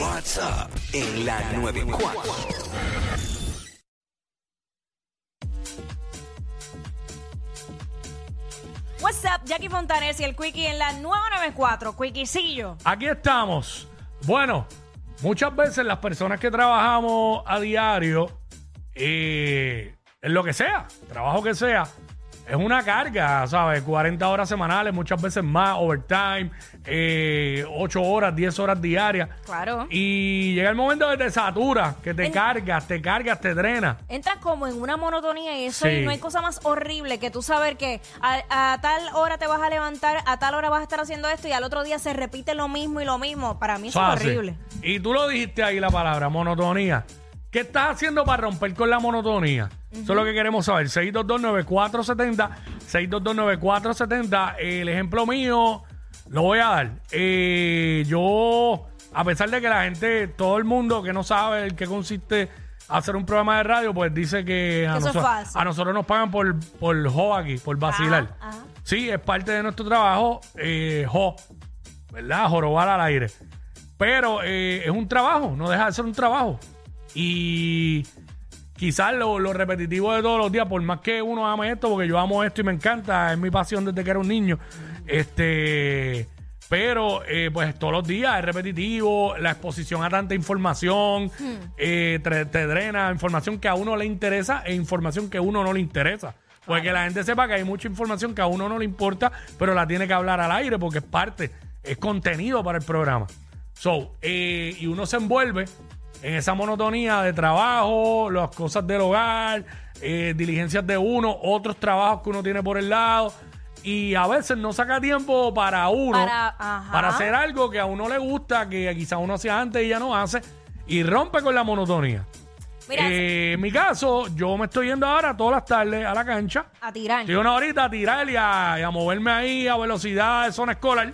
WhatsApp en la 94. What's up, Jackie Fontanes y el Quickie en la 994, Quickiecillo. Aquí estamos. Bueno, muchas veces las personas que trabajamos a diario, eh, en lo que sea, trabajo que sea, es una carga, ¿sabes? 40 horas semanales, muchas veces más, overtime, eh, 8 horas, 10 horas diarias. Claro. Y llega el momento que te saturas, que te En- cargas, te cargas, te drenas. Entras como en una monotonía y eso Sí. y no hay cosa más horrible que tú saber que a, a tal hora te vas a levantar, a tal hora vas a estar haciendo esto y al otro día se repite lo mismo y lo mismo. Para mí eso es Fácil. horrible. Y tú lo dijiste ahí la palabra, monotonía. ¿Qué estás haciendo para romper con la monotonía? Eso es lo que queremos saber. 6229470, 6229470. El ejemplo mío lo voy a dar. Eh, yo, a pesar de que la gente, todo el mundo que no sabe en qué consiste hacer un programa de radio, pues dice que a, Eso es noso- fácil. a nosotros nos pagan por, por jo aquí, por vacilar. Ajá, ajá. Sí, es parte de nuestro trabajo, eh, jo, ¿verdad? Jorobar al aire. Pero eh, es un trabajo, no deja de ser un trabajo. Y quizás lo, lo repetitivo de todos los días, por más que uno ame esto, porque yo amo esto y me encanta, es mi pasión desde que era un niño. Este. Pero, eh, pues todos los días es repetitivo, la exposición a tanta información, eh, te, te drena información que a uno le interesa e información que a uno no le interesa. Porque que la gente sepa que hay mucha información que a uno no le importa, pero la tiene que hablar al aire porque es parte, es contenido para el programa. So, eh, y uno se envuelve en esa monotonía de trabajo, las cosas del hogar, eh, diligencias de uno, otros trabajos que uno tiene por el lado. Y a veces no saca tiempo para uno, Para- para hacer algo que a uno le gusta, que quizá uno hacía antes y ya no hace, y rompe con la monotonía. Mira, Eh, en mi caso, yo me estoy yendo ahora todas las tardes a la cancha. a tirar. Estoy una horita a tirar y a, y a moverme ahí a velocidad de zona escolar.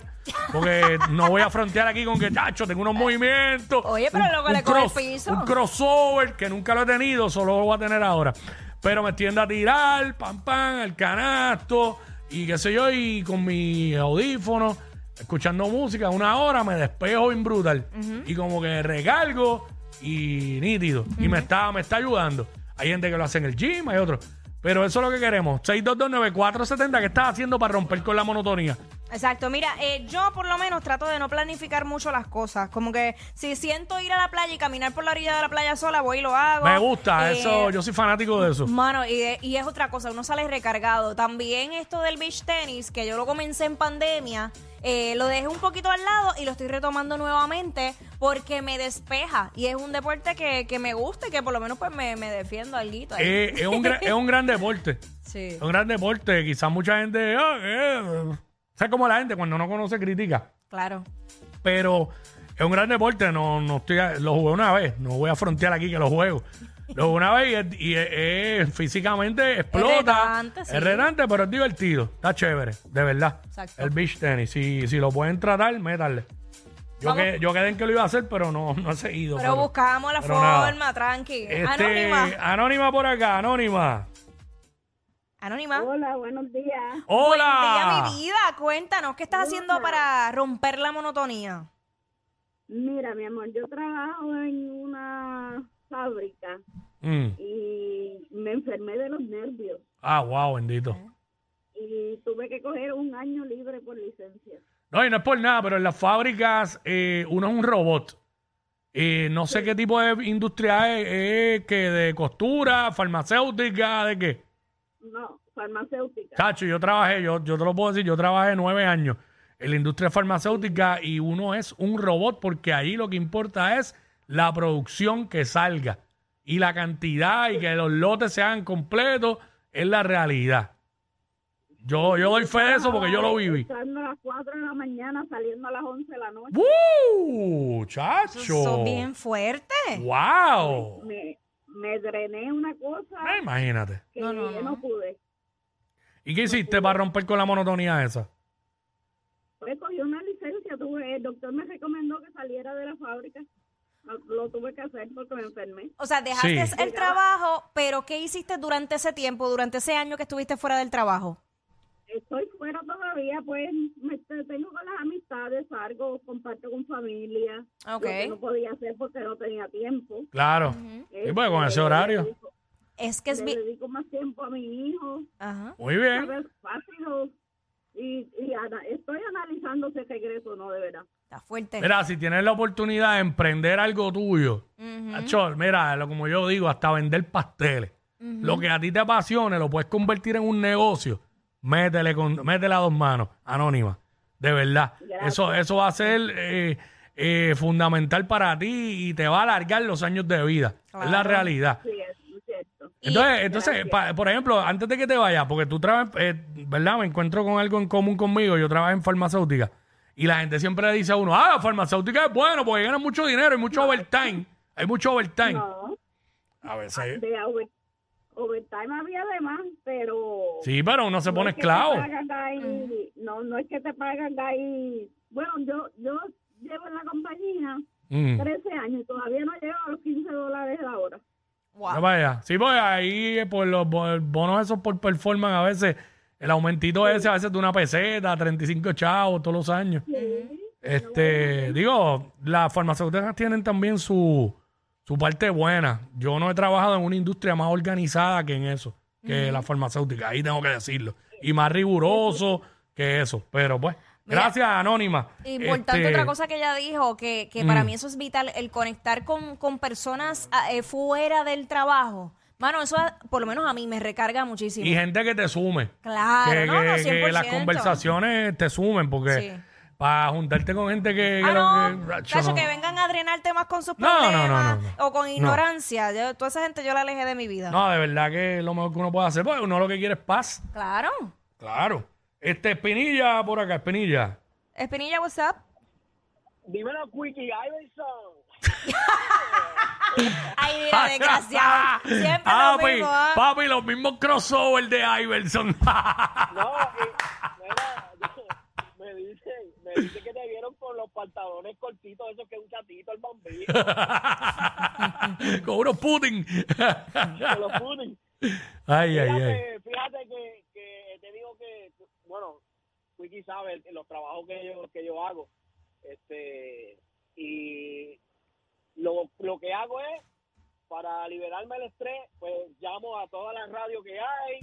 Porque no voy a frontear aquí con que, chacho, tengo unos movimientos. Oye, pero luego le coge el piso. Un crossover que nunca lo he tenido, solo lo voy a tener ahora. Pero me tiendo a tirar, pam, pam, al canasto y qué sé yo, y con mi audífono, escuchando música, una hora me despejo bien brutal. Y como que recargo y nítido. Y me está, me está ayudando. Hay gente que lo hace en el gym, hay otros. Pero eso es lo que queremos. 6229470, ¿qué estás haciendo para romper con la monotonía? Exacto, mira, eh, yo por lo menos trato de no planificar mucho las cosas. Como que si siento ir a la playa y caminar por la orilla de la playa sola, voy y lo hago. Me gusta, Eh, eso, yo soy fanático de eso. Mano, y, y es otra cosa, uno sale recargado. También esto del beach tenis, que yo lo comencé en pandemia, eh, lo dejé un poquito al lado y lo estoy retomando nuevamente porque me despeja. Y es un deporte que, que me gusta y que por lo menos pues me, me defiendo algo. ahí. Eh, es, un gran, es un gran deporte. sí. Es un gran deporte. Quizás mucha gente. ah, eh, ¿Sabes cómo la gente cuando no conoce critica? Claro. Pero es un gran deporte. No, no estoy, a- lo jugué una vez. No voy a frontear aquí que lo juego. Lo jugué una vez y, es- y es- es- físicamente explota. retante, sí. Es retante, pero es divertido. Está chévere, de verdad. Exacto. El beach tennis. Si, si lo pueden tratar, métanle. Yo, Vamos. que, yo quedé en que lo iba a hacer, pero no, no he seguido. Pero buscamos la pero nada. forma, tranqui. Este, Anónima. anónima por acá, anónima. Anónima. Hola, buenos días. Hola. Buen día, mi vida. Cuéntanos, ¿qué estás haciendo para romper la monotonía? Mira, mi amor, yo trabajo en una fábrica Mm. y me enfermé de los nervios Ah, wow, bendito. y tuve que coger un año libre por licencia. No, y no es por nada, pero en las fábricas eh, uno es un robot. Eh, no sé qué tipo de industria es, es que de costura, farmacéutica, de qué. No, farmacéutica. Cacho, yo trabajé, yo, yo te lo puedo decir, yo trabajé nueve años en la industria farmacéutica y uno es un robot porque ahí lo que importa es la producción que salga y la cantidad y que los lotes sean completos es la realidad. Yo, yo doy fe de eso porque yo lo viví. Estando a las 4 de la mañana, saliendo a las 11 de la noche. ¡Uh! Eso ¡Chacho! es bien fuerte. ¡Wow! Me, me drené una cosa Eh, Imagínate. que No, no, no, no. pude. ¿Y qué hiciste para romper con la monotonía esa? Pues cogí una licencia, tuve, el doctor me recomendó que saliera de la fábrica. Lo- Lo tuve que hacer porque me enfermé. O sea, dejaste Sí. el trabajo, pero ¿qué hiciste durante ese tiempo, durante ese año que estuviste fuera del trabajo? Estoy fuera todavía pues me tengo con las amistades, salgo, comparto con familia. Ok. Lo que no podía hacer porque no tenía tiempo. Claro. Sí, pues con ese horario. Dedico, Es que es le dedico más tiempo a mi hijo. Ajá. Muy A bien. ver, fácil. Y, y ana- estoy analizando ese regreso, ¿no? De verdad. Está fuerte. Mira, si tienes la oportunidad de emprender algo tuyo. Acho, mira, lo, como yo digo, hasta vender pasteles. Lo que a ti te apasione, lo puedes convertir en un negocio. Métele, con, métele a dos manos, anónima. De verdad. Gracias. Eso, eso va a ser eh, eh, fundamental para ti y te va a alargar los años de vida. Es la realidad. Sí, es cierto. Y- Entonces, entonces pa- por ejemplo, antes de que te vayas, porque tú trabajas, eh, ¿verdad? Me encuentro con algo en común conmigo. Yo trabajo en farmacéutica. Y la gente siempre le dice a uno, ah, la farmacéutica es bueno porque ganan mucho dinero y mucho overtime. Hay mucho overtime. No, A veces. de overtime había además, pero... Sí, pero uno se no pone es que te esclavo. ahí- no, no es que te pagan ahí... Bueno, yo, yo llevo en la compañía Mm. 13 años y todavía no llego a los 15 dólares la hora. Wow. Ya vaya. Sí, pues ahí por los bo- bonos esos por performance, a veces el aumentito ese, a veces de una peseta, 35 chavos todos los años. Este, digo, las farmacéuticas tienen también su, su parte buena. Yo no he trabajado en una industria más organizada que en eso, que la farmacéutica, ahí tengo que decirlo. Y más riguroso que eso. Pero pues, Mira, gracias, Anónima. Importante Este, otra cosa que ella dijo, que, que para Mm. mí eso es vital, el conectar con, con personas ah, eh, fuera del trabajo. Mano, eso por lo menos a mí me recarga muchísimo. Y gente que te sume. claro, que, no, no, que- que las 100%. conversaciones te sumen, porque Sí. Para juntarte con gente que... Ah, que no, que- no. que vengan a drenarte más con sus No, no, no, problemas no, no. o con ignorancia. Yo- toda esa gente yo la alejé de mi vida. No, de verdad que lo mejor que uno puede hacer, porque uno lo que quiere es paz. Claro. Claro. Este, Espinilla por acá, Espinilla. Espinilla, what's up? Dímelo, Quickie Iverson. Ay, mira, desgraciado. Siempre papi, lo mismo, ¿ah? papi, los mismos crossover de Iverson. No, dice, me dice que te vieron con los pantalones cortitos, esos que usa Tito el bambino, con unos pudding. con los pudding. ay, ay, ay. Fíjate, fíjate que, que te digo que, bueno, Quickie sabe los trabajos que yo, que yo hago. Este, y lo, lo que hago es, para liberarme el estrés, pues llamo a todas las radios que hay.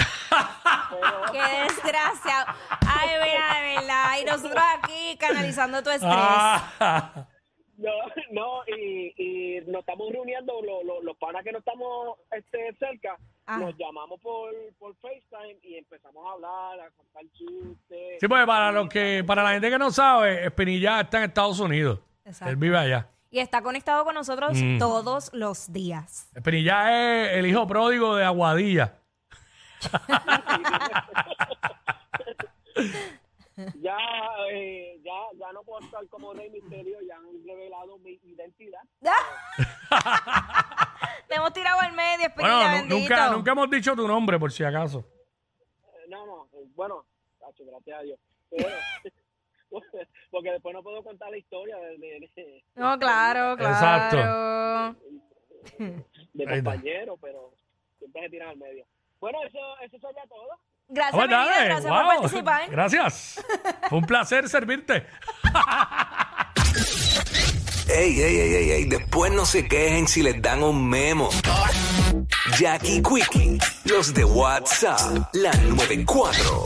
Qué desgraciado. Ay, mira, de verdad. Y nosotros aquí canalizando tu estrés. Ah, No, no y, y nos estamos reuniendo, lo- lo- los panas que no estamos este, cerca, Ah. nos llamamos por, por FaceTime y empezamos a hablar, a contar chistes. sí, pues para los que, para la gente que no sabe, Espinilla está en Estados Unidos. Exacto. Él vive allá. Y está conectado con nosotros Mm. todos los días. Espinilla es el hijo pródigo de Aguadilla. Ya, eh, ya, ya no puedo estar como Rey Misterio, ya han revelado mi identidad. Te hemos tirado al medio, Espinilla, Bueno, nu- bendito. nunca, nunca hemos dicho tu nombre, por si acaso. Eh, No, no, eh, bueno, tacho, gracias a Dios. Pero, porque después no puedo contar la historia de, de, de- No, claro, Exacto. claro. de Ahí está. compañero, pero siempre se tiran al medio. Bueno, eso, eso sería todo. Gracias, mi vida, gracias wow. por participar. Gracias. Fue un placer servirte. Ey, ey, ey, ey, ey, después no se quejen si les dan un memo. Jackie Quickie, los de WhatsApp, la 94.